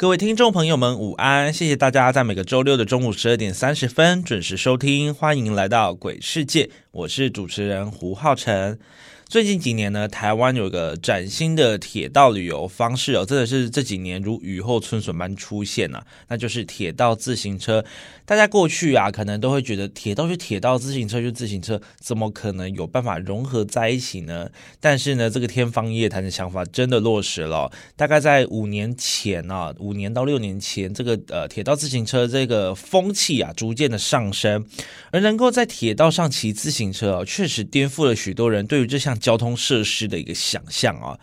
各位听众朋友们，午安！谢谢大家在每个周六的中午十二点三十分准时收听，欢迎来到鬼世界，我是主持人胡浩辰。最近几年呢，台湾有个崭新的铁道旅游方式哦，真的是这几年如雨后春笋般出现呐，那就是铁道自行车。大家过去啊，可能都会觉得铁道是铁道，自行车就自行车，怎么可能有办法融合在一起呢？但是呢，这个天方夜谭的想法真的落实了。大概在五年前啊，五年到六年前，这个呃铁道自行车这个风气啊，逐渐的上升，而能够在铁道上骑自行车哦，确实颠覆了许多人对于这项。交通设施的一个想象啊，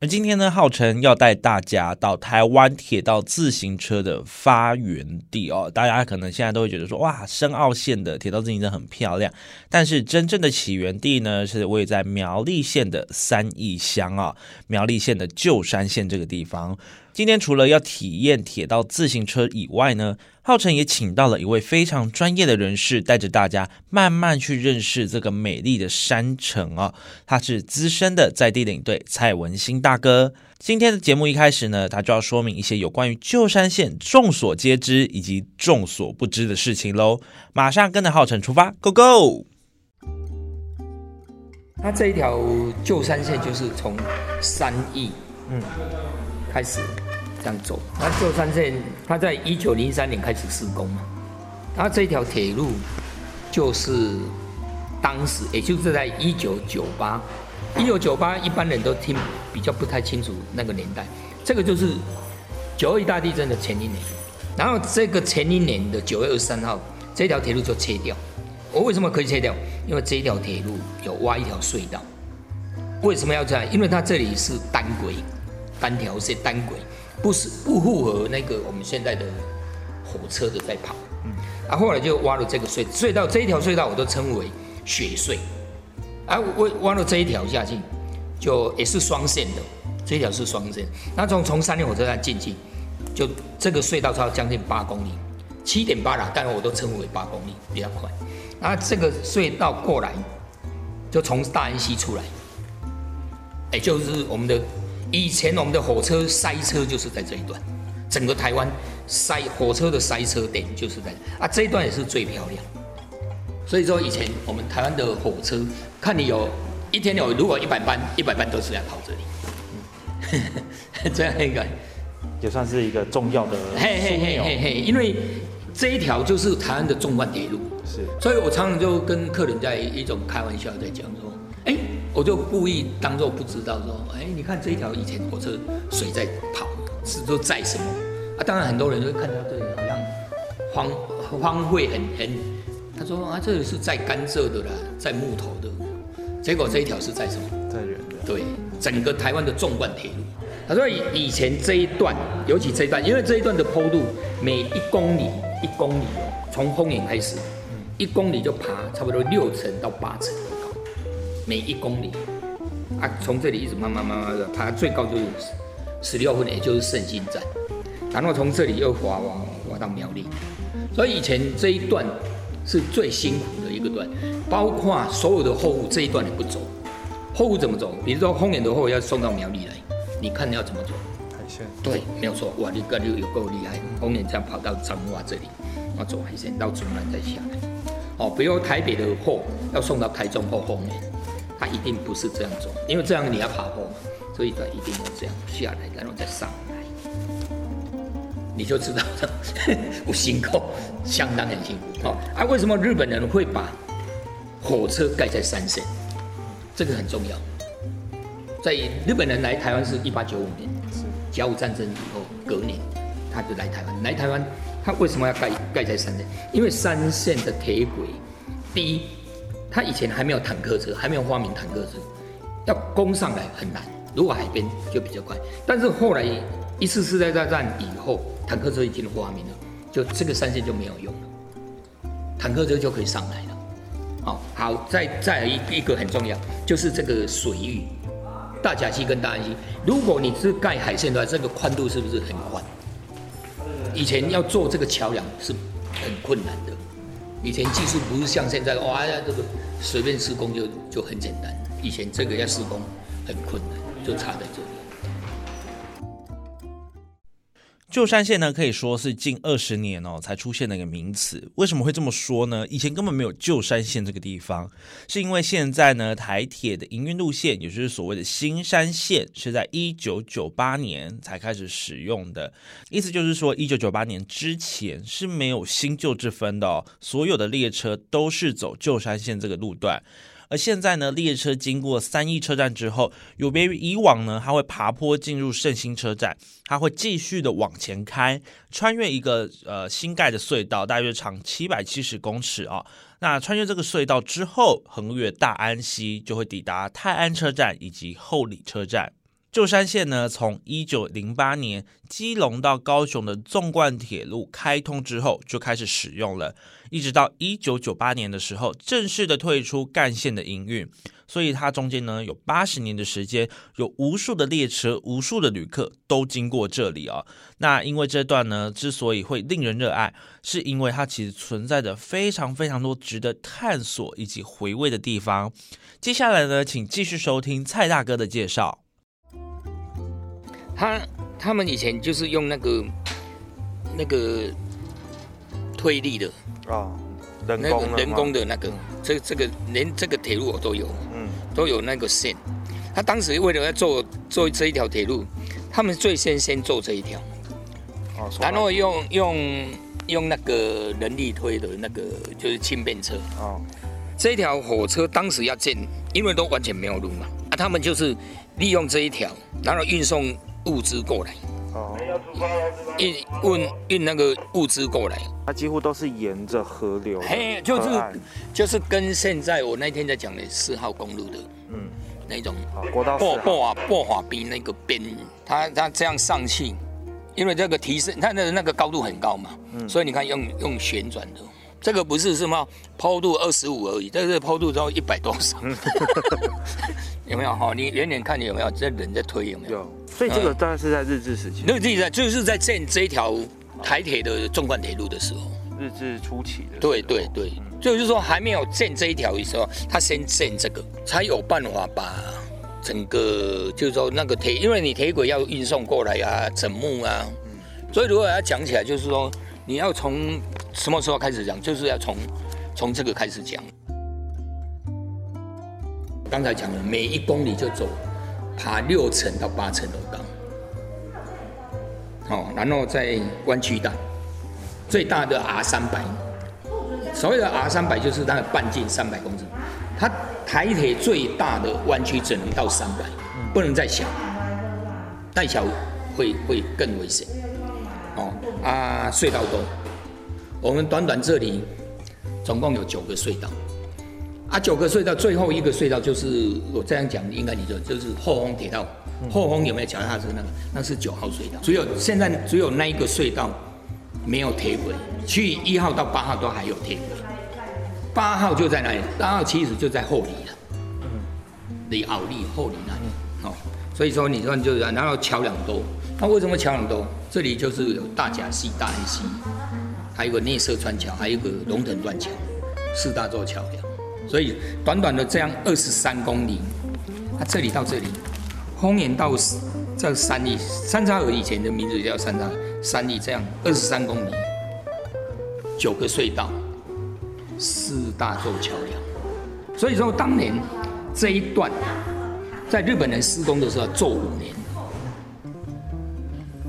而今天呢，号称要带大家到台湾铁道自行车的发源地哦。大家可能现在都会觉得说，哇，深澳线的铁道自行车很漂亮，但是真正的起源地呢，是位在苗栗县的三义乡啊，苗栗县的旧山县这个地方。今天除了要体验铁道自行车以外呢，浩辰也请到了一位非常专业的人士，带着大家慢慢去认识这个美丽的山城啊。他是资深的在地领队蔡文新大哥。今天的节目一开始呢，他就要说明一些有关于旧山线众所皆知以及众所不知的事情喽。马上跟着浩辰出发，Go Go！那这一条旧山线就是从三义，嗯。开始这样走，那旧山线它在一九零三年开始施工嘛，它这条铁路就是当时，也就是在一九九八，一九九八一般人都听比较不太清楚那个年代，这个就是九二大地震的前一年，然后这个前一年的九月二十三号，这条铁路就切掉。我为什么可以切掉？因为这条铁路有挖一条隧道，为什么要这样？因为它这里是单轨。单条线单轨，不是不符合那个我们现在的火车的在跑，嗯，啊，后来就挖了这个隧隧道，这一条隧道我都称为雪隧，啊，我挖了这一条下去，就也是双线的，这一条是双线，那从从三联火车站进去，就这个隧道超将近八公里，七点八啦，但是我都称为八公里比较快，那，这个隧道过来，就从大安溪出来，也就是我们的。以前我们的火车塞车就是在这一段，整个台湾塞火车的塞车点就是在啊这一段也是最漂亮。所以说以前我们台湾的火车，看你有一天有如果一百班，一百班都是在跑这里，这样一个也算是一个重要的。嘿嘿嘿嘿嘿，因为这一条就是台湾的纵贯铁路，是，所以我常常就跟客人在一种开玩笑在讲说。哎，我就故意当做不知道，说，哎，你看这一条以前火车水在跑，是都在什么？啊，当然很多人都看到这里好像荒荒废很很，他说啊，这里是在甘蔗的啦，在木头的，结果这一条是在什么？在人的。对，整个台湾的纵贯铁路。他说以以前这一段，尤其这一段，因为这一段的坡度每一公里一公里哦，从丰原开始，一公里就爬差不多六层到八层。每一公里，啊，从这里一直慢慢慢慢的，爬最高就是十六分，也就是圣心站，然后从这里又滑滑滑到苗栗，所以以前这一段是最辛苦的一个段，包括所有的货物这一段也不走，货物怎么走？比如说丰原的货物要送到苗栗来，你看你要怎么走？海线。对，没有错，哇，你个就有够厉害，丰原这样跑到彰化这里，要走海线到竹南再下来，哦，比如台北的货要送到台中或丰原。它一定不是这样走，因为这样你要爬坡嘛，所以它一定要这样下来，然后再上来，你就知道了，不辛苦，相当很辛苦。好，啊，为什么日本人会把火车盖在山线？这个很重要。在日本人来台湾是一八九五年，甲午战争以后隔年，他就来台湾。来台湾，他为什么要盖盖在山线？因为山线的铁轨，第一。他以前还没有坦克车，还没有发明坦克车，要攻上来很难。如果海边就比较快，但是后来一次世界大战以后，坦克车已经发明了，就这个三线就没有用了。坦克车就可以上来了。哦，好，再再一一个很重要，就是这个水域，大甲溪跟大安溪，如果你是盖海线的话，这个宽度是不是很宽？以前要做这个桥梁是很困难的，以前技术不是像现在，哇呀，这个随便施工就就很简单，以前这个要施工很困难，就差在这旧山线呢，可以说是近二十年哦才出现的一个名词。为什么会这么说呢？以前根本没有旧山线这个地方，是因为现在呢台铁的营运路线，也就是所谓的新山线，是在一九九八年才开始使用的。意思就是说，一九九八年之前是没有新旧之分的哦，所有的列车都是走旧山线这个路段。而现在呢，列车经过三义车站之后，有别于以往呢，它会爬坡进入圣心车站，它会继续的往前开，穿越一个呃新盖的隧道，大约长七百七十公尺啊。那穿越这个隧道之后，横越大安溪，就会抵达泰安车站以及后里车站。旧山线呢，从一九零八年基隆到高雄的纵贯铁路开通之后就开始使用了，一直到一九九八年的时候正式的退出干线的营运，所以它中间呢有八十年的时间，有无数的列车、无数的旅客都经过这里啊。那因为这段呢之所以会令人热爱，是因为它其实存在着非常非常多值得探索以及回味的地方。接下来呢，请继续收听蔡大哥的介绍。他他们以前就是用那个那个推力的啊，人那工个人工的那个，这这个连这个铁路我都有，嗯。都有那个线。他当时为了要做做这一条铁路，他们最先先做这一条，哦，然后用用用那个人力推的那个就是轻便车。哦。这一条火车当时要建，因为都完全没有路嘛，啊，他们就是利用这一条，然后运送物资过来，哦，运运运那个物资过来，它几乎都是沿着河流的嘿，就是就是跟现在我那天在讲的四号公路的嗯，那种好，国道四号。破破啊破华滨那个边，它它这样上去，因为这个提升它的那个高度很高嘛，嗯。所以你看用用旋转的，这个不是什么坡度二十五而已，这个坡度都一百多少，有没有？哈？你远远看你有没有这人在推有没有？有，所以这个大概是在日治时期，那个地在就是在建这一条台铁的纵贯铁路的时候，日治初期的，对对对，就是说还没有建这一条的时候，他先建这个，才有办法把整个就是说那个铁，因为你铁轨要运送过来啊，整木啊，所以如果要讲起来，就是说你要从什么时候开始讲，就是要从从这个开始讲。刚才讲了，每一公里就走爬六层到八层楼高，哦，然后再弯曲大，最大的 R 三百，所谓的 R 三百就是它的半径三百公尺，它台铁最大的弯曲只能到三百，不能再小，再小会会更危险。哦啊，隧道多，我们短短这里总共有九个隧道，啊，九个隧道最后一个隧道就是我这样讲，应该你就就是后丰铁道，后丰有没有脚踏车那个？那是九号隧道，只有现在只有那一个隧道没有铁轨，去一号到八号都还有铁轨，八号就在那里，八号其实就在后里了，离奥利后里那里，哦，所以说你说就是，然后桥梁多，那为什么桥梁多？这里就是有大甲溪、大安溪，还有个内社川桥，还有个龙腾断桥，四大座桥梁，所以短短的这样二十三公里，它这里到这里，丰原到这三里，三叉河以前的名字叫三叉河，三里这样二十三公里，九个隧道，四大座桥梁，所以说当年这一段在日本人施工的时候做五年，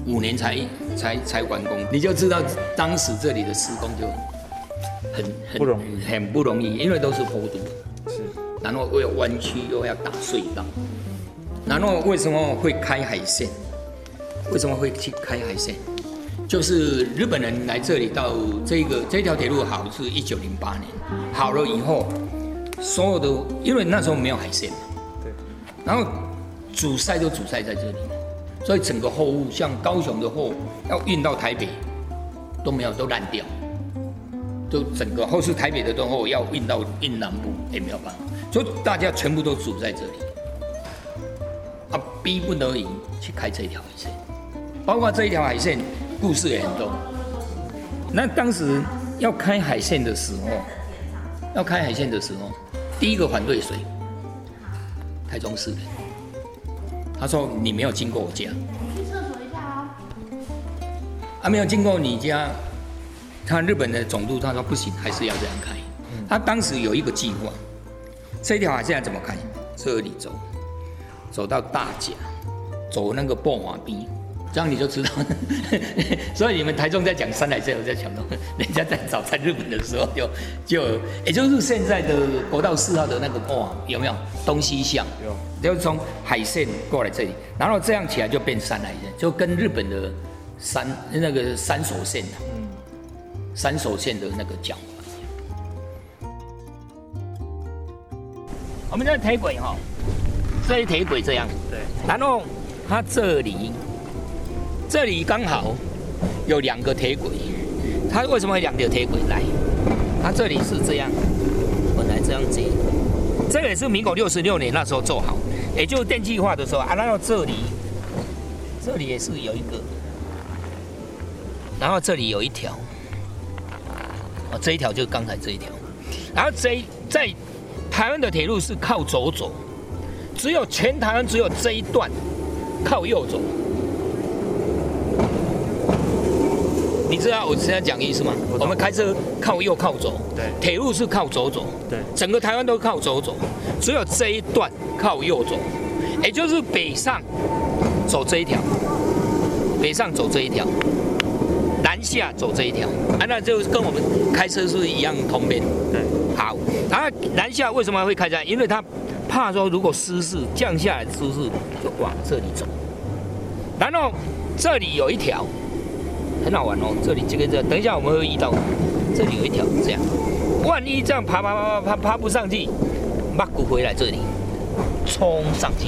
五年才才才完工，你就知道当时这里的施工就很很不容易。很不容易，因为都是坡度，是。然后又有弯曲，又要打隧道，然后为什么会开海线？为什么会去开海线？就是日本人来这里到这个这条铁路好是一九零八年好了以后，所有的因为那时候没有海线，对，然后主塞都主塞在这里，所以整个货物像高雄的货要运到台北都没有都烂掉，都整个或是台北的东后要运到运南部也没有办法，所以大家全部都住在这里，啊，逼不得已去开这一条海线，包括这一条海线故事也很多。那当时要开海线的时候，要开海线的时候，第一个反对谁？台中市的，他说你没有经过我家。你去厕所一下啊！啊没有经过你家，他日本的总督他说不行，还是要这样开。他当时有一个计划，这条海现在怎么开？这里走，走到大甲，走那个波华滨，这样你就知道。所以你们台中在讲山海线，我在讲到 人家在早在日本的时候，就就也就是现在的国道四号的那个波有没有东西向？有，就是从海线过来这里，然后这样起来就变山海线，就跟日本的。山那个山手线的，嗯，三手线的那个讲法。我们这铁轨哈，这一铁轨这样，对，然后它这里，这里刚好有两个铁轨，它为什么两条铁轨来？它这里是这样，本来这样接，这个也是民国六十六年那时候做好，也就是电气化的时候啊，然后这里，这里也是有一个。然后这里有一条，哦，这一条就是刚才这一条。然后这在台湾的铁路是靠左走，只有全台湾只有这一段靠右走。你知道我现在讲意思吗？我们开车靠右靠左，对，铁路是靠左走，对，整个台湾都靠左走，只有这一段靠右走，也就是北上走这一条，北上走这一条。南下走这一条啊，那就跟我们开车是一样通便。对，好，然后南下为什么会开这样？因为他怕说如果失事降下来，失事就往这里走。然后这里有一条很好玩哦，这里这个这，等一下我们会遇到，这里有一条这样，万一这样爬爬爬爬爬爬不上去，马骨回来这里冲上去。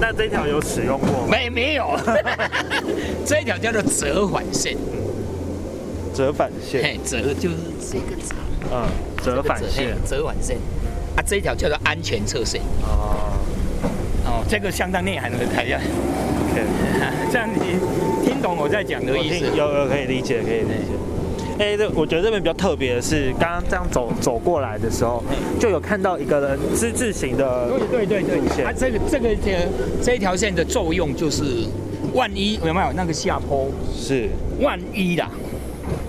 那这条有使用过？没没有，这一条叫做折返线。折返线，折就是这个折。嗯，折返线，折返线。啊，这一条叫做安全侧线。哦。哦，这个相当内涵的台下。这样你听懂我在讲的意思？有有可以理解，可以理解。哎，这我觉得这边比较特别的是，刚刚这样走走过来的时候，就有看到一个人之字形的对对对对，它这个这个这这一条线的作用就是，万一有没有？那个下坡。是。万一啦，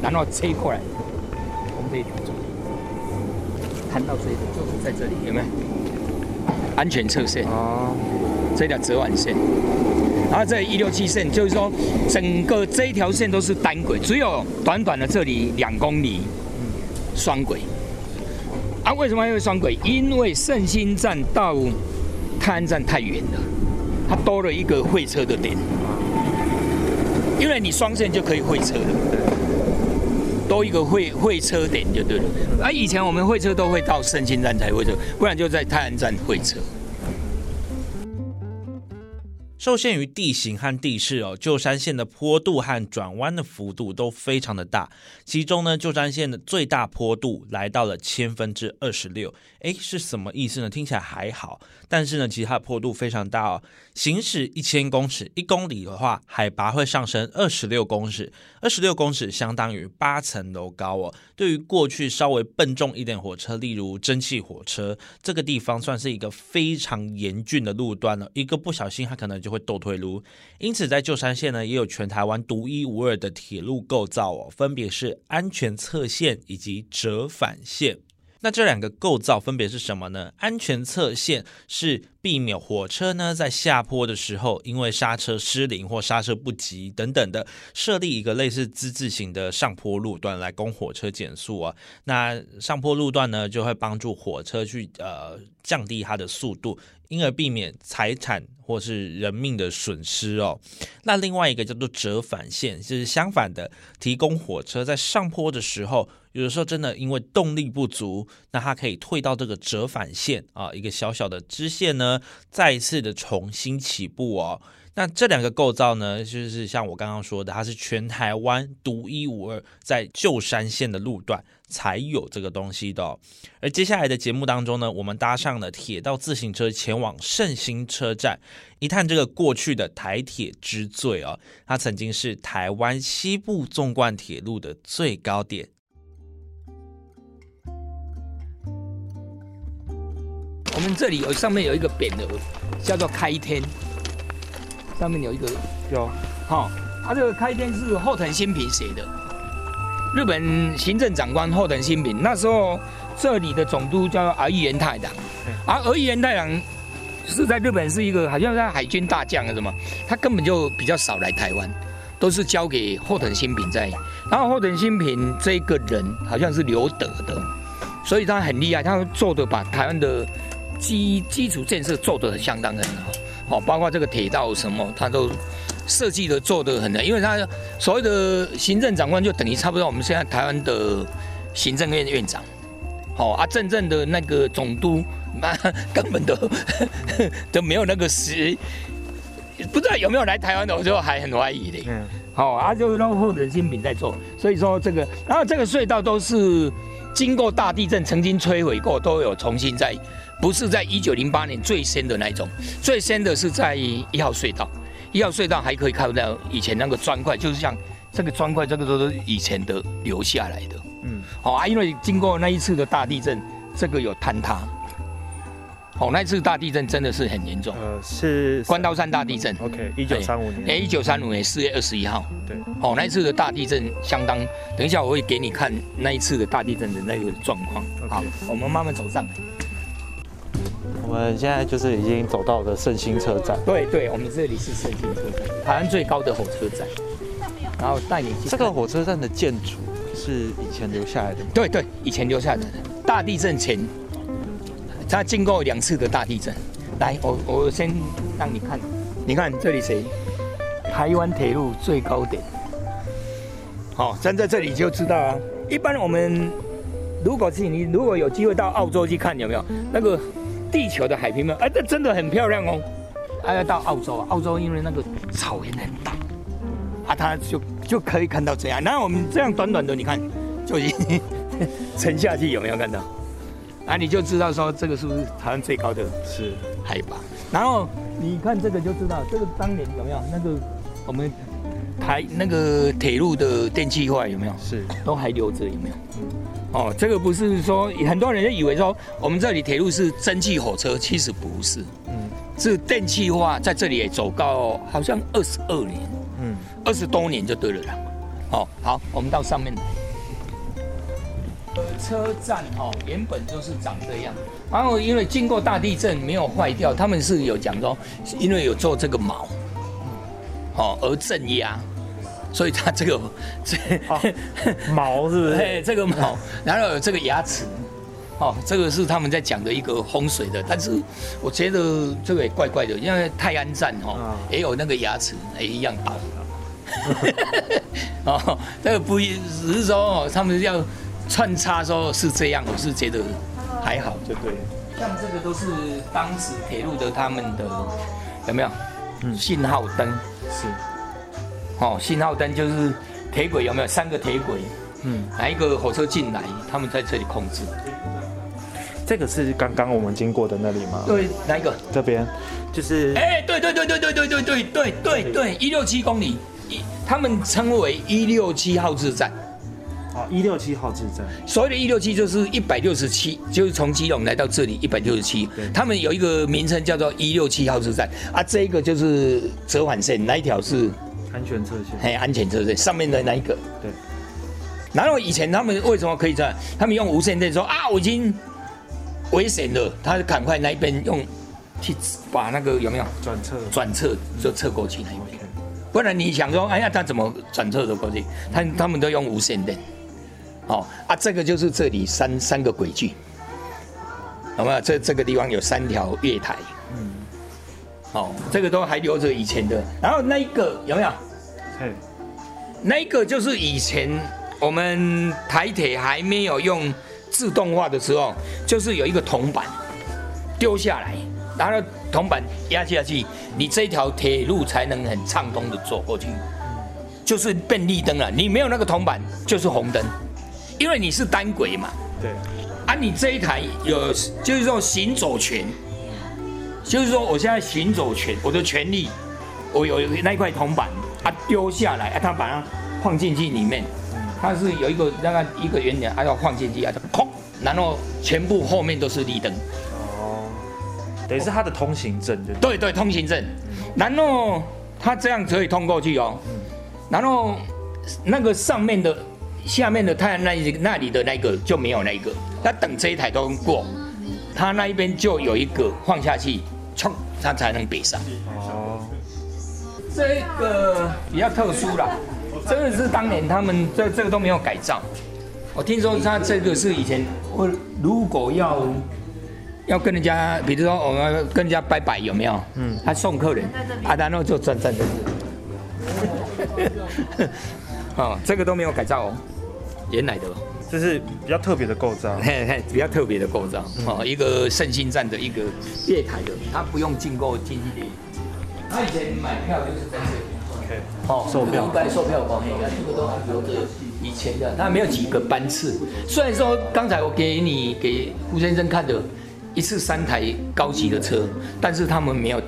然后切过来，从这条走，看到这里就是在这里有没有？安全侧线。哦，这条折弯线。然后这一六七线就是说，整个这一条线都是单轨，只有短短的这里两公里双轨。啊，为什么会双轨？因为圣心站到泰安站太远了，它多了一个会车的点。因为你双线就可以会车了，多一个会会车点就对了。啊，以前我们会车都会到圣心站才会车，不然就在泰安站会车。受限于地形和地势哦，旧山线的坡度和转弯的幅度都非常的大。其中呢，旧山线的最大坡度来到了千分之二十六。诶，是什么意思呢？听起来还好，但是呢，其实它的坡度非常大哦。行驶一千公尺，一公里的话，海拔会上升二十六公尺，二十六公尺相当于八层楼高哦。对于过去稍微笨重一点火车，例如蒸汽火车，这个地方算是一个非常严峻的路段了。一个不小心，它可能就会斗退路。因此，在旧山县呢，也有全台湾独一无二的铁路构造哦，分别是安全侧线以及折返线。那这两个构造分别是什么呢？安全侧线是避免火车呢在下坡的时候，因为刹车失灵或刹车不及等等的，设立一个类似之字形的上坡路段来供火车减速啊。那上坡路段呢，就会帮助火车去呃降低它的速度。因而避免财产或是人命的损失哦。那另外一个叫做折返线，就是相反的，提供火车在上坡的时候，有的时候真的因为动力不足，那它可以退到这个折返线啊，一个小小的支线呢，再一次的重新起步哦。那这两个构造呢，就是像我刚刚说的，它是全台湾独一无二，在旧山线的路段才有这个东西的。而接下来的节目当中呢，我们搭上了铁道自行车前往圣心车站，一探这个过去的台铁之最哦。它曾经是台湾西部纵贯铁路的最高点。我们这里有上面有一个匾额，叫做开天。上面有一个有，好，他这个开天是后藤新平写的，日本行政长官后藤新平。那时候这里的总督叫儿玉源太郎，而儿玉源太郎是在日本是一个好像在海军大将啊什么，他根本就比较少来台湾，都是交给后藤新平在。然后后藤新平这个人好像是留德的，所以他很厉害，他做的把台湾的基基础建设做得相当很好。好，包括这个铁道什么，他都设计的做的很难，因为他所谓的行政长官就等于差不多我们现在台湾的行政院院长，好啊，真正的那个总督，那 根本都 都没有那个时，不知道有没有来台湾的，我就还很怀疑的。嗯，好啊，就是让后人新品在做，所以说这个，然后这个隧道都是经过大地震曾经摧毁过，都有重新在。不是在一九零八年最深的那种，最深的是在一号隧道，一号隧道还可以看到以前那个砖块，就是像这个砖块，这个都是以前的留下来的。嗯，好啊，因为经过那一次的大地震，这个有坍塌。哦，那次大地震真的是很严重。呃，是关刀山大地震。OK，一九三五年。哎，一九三五年四月二十一号。对。哦，那一次的大地震相当，等一下我会给你看那一次的大地震的那个状况。好，我们慢慢走上来。我们现在就是已经走到了圣心车站。对对，我们这里是圣心车站，台湾最高的火车站。然后带你这个火车站的建筑是以前留下来的吗？对对，以前留下来的。大地震前，它经过两次的大地震。来，我我先让你看，你看这里谁？台湾铁路最高点。好，站在这里就知道啊。一般我们如果是你如果有机会到澳洲去看，有没有那个？地球的海平面，哎，这真的很漂亮哦！还要到澳洲，澳洲因为那个草原很大，啊，它就就可以看到这样。那我们这样短短的，你看就已经 沉下去，有没有看到？啊，你就知道说这个是不是台湾最高的是海拔？然后你看这个就知道，这个当年有没有那个我们台那个铁路的电气化有没有？是都还留着有没有？哦，这个不是说很多人就以为说我们这里铁路是蒸汽火车，其实不是，嗯，是电气化在这里也走高，好像二十二年，嗯，二十多年就对了啦。哦，好，我们到上面来。车站哦，原本就是长这样，然后因为经过大地震没有坏掉，他们是有讲说，因为有做这个锚，哦，而镇压。所以它这个这毛是不是？这个毛，然后有这个牙齿，哦，这个是他们在讲的一个风水的。但是我觉得这个也怪怪的，因为泰安站哦也有那个牙齿也一样倒。哦，这个不一，只是说哦，他们要穿插时候是这样，我是觉得还好，就对。像这个都是当时铁路的他们的有没有？嗯，信号灯是。哦，信号灯就是铁轨有没有三个铁轨？嗯，哪一个火车进来，他们在这里控制。这个是刚刚我们经过的那里吗？对，哪一个？这边，就是。哎，对对对对对对对对对对对，一六七公里，一他们称为一六七号志站。哦，一六七号志站。所谓的“一六七”就是一百六十七，就是从基隆来到这里一百六十七。他们有一个名称叫做一六七号志站啊，这一个就是折返线，那一条是？安全车线，嘿，安全车线上面的那一个，对。然后以前他们为什么可以这样？他们用无线电说啊，我已经危险了，他赶快那一边用去把那个有没有转侧转侧就侧过去那一边。不然你想说，哎呀，他怎么转侧的过去？他他们都用无线电。哦啊，这个就是这里三三个轨距，有没有？这这个地方有三条月台。嗯哦，这个都还留着以前的，然后那一个有没有？嗯，那一个就是以前我们台铁还没有用自动化的时候，就是有一个铜板丢下来，然后铜板压下去，你这条铁路才能很畅通的走过去，就是变绿灯了。你没有那个铜板，就是红灯，因为你是单轨嘛。对。啊，你这一台有，就是说行走权，就是说我现在行走权，我的权利，我有那一块铜板，啊丢下来，啊他把它放进去里面，它是有一个那个一个圆点，啊要放进去，啊就空，然后全部后面都是绿灯。哦，等于是他的通行证，对对对，通行证，然后他这样可以通过去哦，然后那个上面的。下面的太阳那那里的那个就没有那个，他等这一台都过，他那一边就有一个放下去，冲，他才能北上。哦，这个比较特殊了，这个是当年他们这这个都没有改造。我听说他这个是以前我如果要要跟人家，比如说我们跟人家拜拜有没有？嗯，他送客人，啊，然后就站站在这。哦，这个都没有改造哦。原来的，这是比较特别的构造，嘿嘿，比较特别的构造。哦，一个圣心站的一个月台的，它不用进购经济点。他以前买票就是在这里，OK，哦，售票，一般售票光黑啊，这个都还留着以前的，它没有几个班次。虽然说刚才我给你给胡先生看的，一次三台高级的车，但是他们没有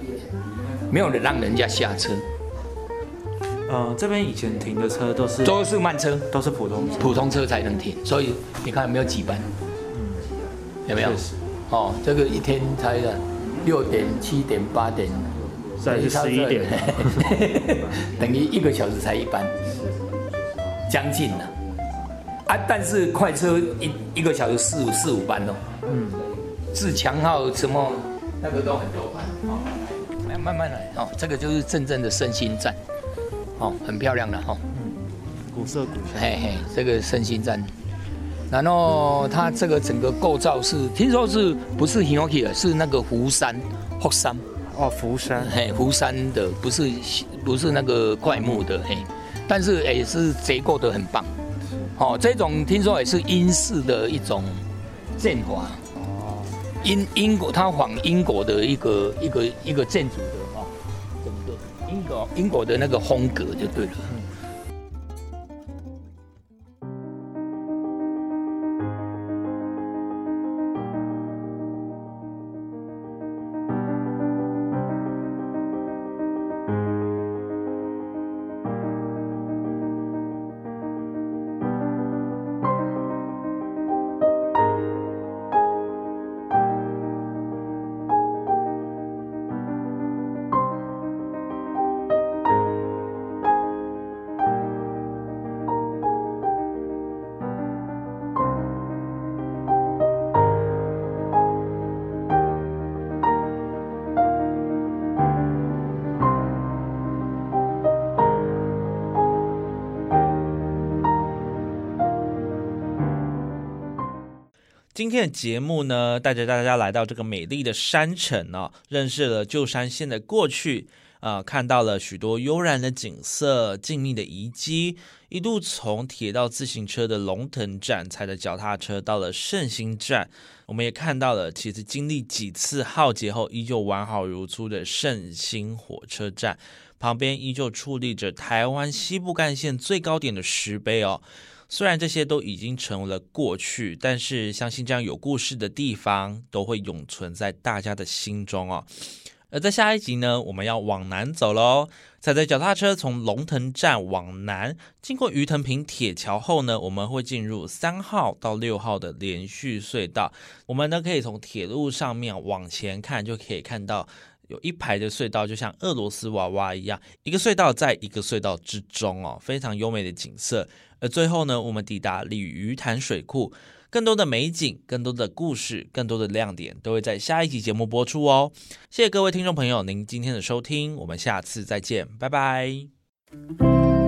没有人让人家下车。呃，这边以前停的车都是都是慢车，都是普通普通车才能停，所以你看有没有几班？嗯，有没有？哦，这个一天才的六点、七点、八点，甚至十一点，等于一个小时才一班，将近了啊！但是快车一一个小时四五四五班哦，嗯，自强号什么那个都很多班，哦，来慢慢来。哦，这个就是真正的身心站。哦，很漂亮的哈，嗯，古色古香，嘿嘿，这个圣心站，然后它这个整个构造是，听说是不是 h i n o k i 的，是那个福山，福山，哦，福山，嘿，福山的，不是不是那个怪木的，嘿，但是也是结构的很棒，哦，这种听说也是英式的一种建华，哦，英英国，它仿英国的一个一个一个建筑的。英国的那个风格就对了。今天的节目呢，带着大家来到这个美丽的山城哦，认识了旧山线的过去啊，看到了许多悠然的景色、静谧的遗迹，一路从铁道自行车的龙腾站，踩着脚踏车到了圣心站，我们也看到了其实经历几次浩劫后依旧完好如初的圣心火车站，旁边依旧矗立着台湾西部干线最高点的石碑哦。虽然这些都已经成为了过去，但是相信这样有故事的地方都会永存在大家的心中哦。而在下一集呢，我们要往南走喽。踩着脚踏车从龙腾站往南，经过鱼藤坪铁桥后呢，我们会进入三号到六号的连续隧道。我们呢可以从铁路上面往前看，就可以看到有一排的隧道，就像俄罗斯娃娃一样，一个隧道在一个隧道之中哦，非常优美的景色。而最后呢，我们抵达鲤鱼潭水库，更多的美景、更多的故事、更多的亮点，都会在下一集节目播出哦。谢谢各位听众朋友您今天的收听，我们下次再见，拜拜。